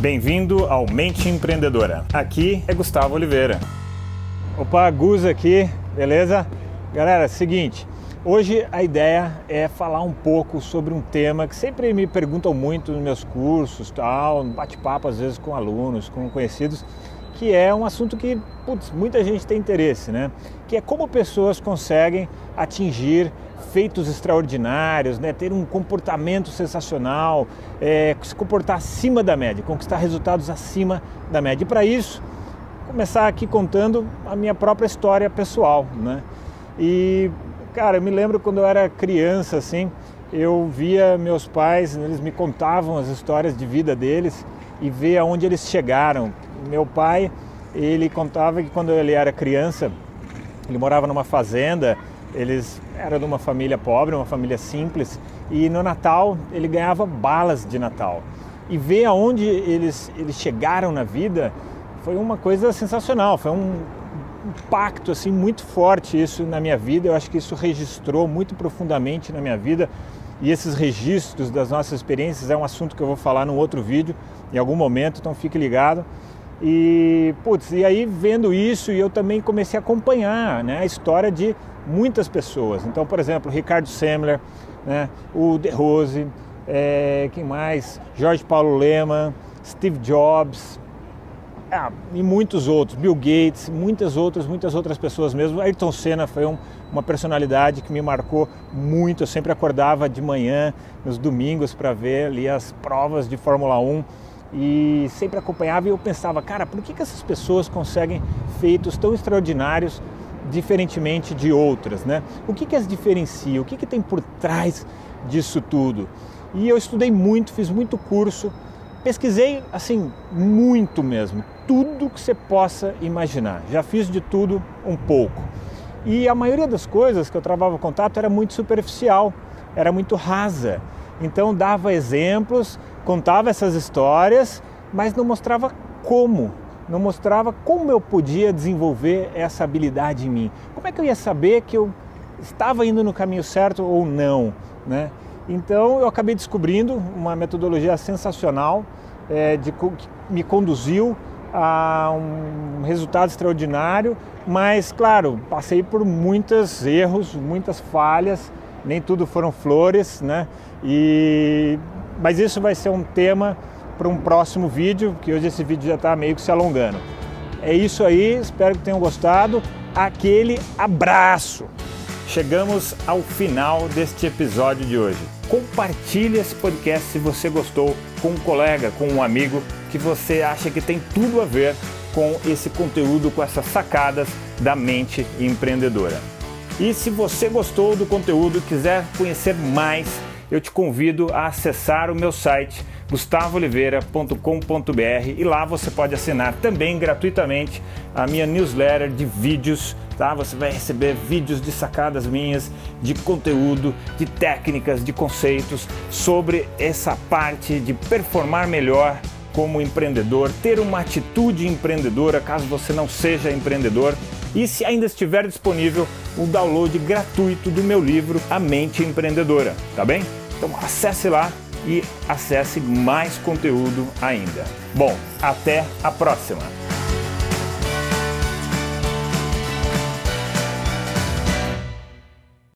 Bem-vindo ao Mente Empreendedora. Aqui é Gustavo Oliveira. Opa, Gus aqui, beleza? Galera, seguinte, hoje a ideia é falar um pouco sobre um tema que sempre me perguntam muito nos meus cursos, tal, bate-papo às vezes com alunos, com conhecidos, que é um assunto que putz, muita gente tem interesse, né? Que é como pessoas conseguem atingir feitos extraordinários, né? ter um comportamento sensacional, é, se comportar acima da média, conquistar resultados acima da média. E para isso, começar aqui contando a minha própria história pessoal. Né? E, cara, eu me lembro quando eu era criança, assim, eu via meus pais, eles me contavam as histórias de vida deles e ver aonde eles chegaram. Meu pai, ele contava que quando ele era criança, ele morava numa fazenda eles eram de uma família pobre, uma família simples, e no Natal ele ganhava balas de Natal. E ver aonde eles, eles chegaram na vida foi uma coisa sensacional, foi um impacto assim muito forte isso na minha vida. Eu acho que isso registrou muito profundamente na minha vida. E esses registros das nossas experiências é um assunto que eu vou falar num outro vídeo em algum momento, então fique ligado. E, putz, e aí vendo isso, eu também comecei a acompanhar né, a história de muitas pessoas. Então, por exemplo, Ricardo Semler, né, o De Rose, é, quem mais? Jorge Paulo Lehmann, Steve Jobs, ah, e muitos outros, Bill Gates, muitas outras, muitas outras pessoas mesmo. Ayrton Senna foi um, uma personalidade que me marcou muito. Eu sempre acordava de manhã, nos domingos, para ver ali as provas de Fórmula 1 e sempre acompanhava e eu pensava, cara, por que, que essas pessoas conseguem feitos tão extraordinários diferentemente de outras, né? O que, que as diferencia? O que, que tem por trás disso tudo? E eu estudei muito, fiz muito curso, pesquisei assim muito mesmo, tudo que você possa imaginar. Já fiz de tudo um pouco. E a maioria das coisas que eu travava contato era muito superficial, era muito rasa. Então dava exemplos, contava essas histórias, mas não mostrava como, não mostrava como eu podia desenvolver essa habilidade em mim. Como é que eu ia saber que eu estava indo no caminho certo ou não, né? Então eu acabei descobrindo uma metodologia sensacional é, de, que me conduziu a um resultado extraordinário, mas claro, passei por muitos erros, muitas falhas, nem tudo foram flores, né? E mas isso vai ser um tema para um próximo vídeo, que hoje esse vídeo já está meio que se alongando. É isso aí, espero que tenham gostado. Aquele abraço! Chegamos ao final deste episódio de hoje. Compartilhe esse podcast se você gostou com um colega, com um amigo que você acha que tem tudo a ver com esse conteúdo, com essas sacadas da mente empreendedora. E se você gostou do conteúdo e quiser conhecer mais, eu te convido a acessar o meu site gustavooliveira.com.br e lá você pode assinar também gratuitamente a minha newsletter de vídeos, tá? Você vai receber vídeos de sacadas minhas, de conteúdo, de técnicas, de conceitos sobre essa parte de performar melhor como empreendedor, ter uma atitude empreendedora caso você não seja empreendedor e se ainda estiver disponível o download gratuito do meu livro A Mente Empreendedora, tá bem? Então acesse lá e acesse mais conteúdo ainda. Bom, até a próxima!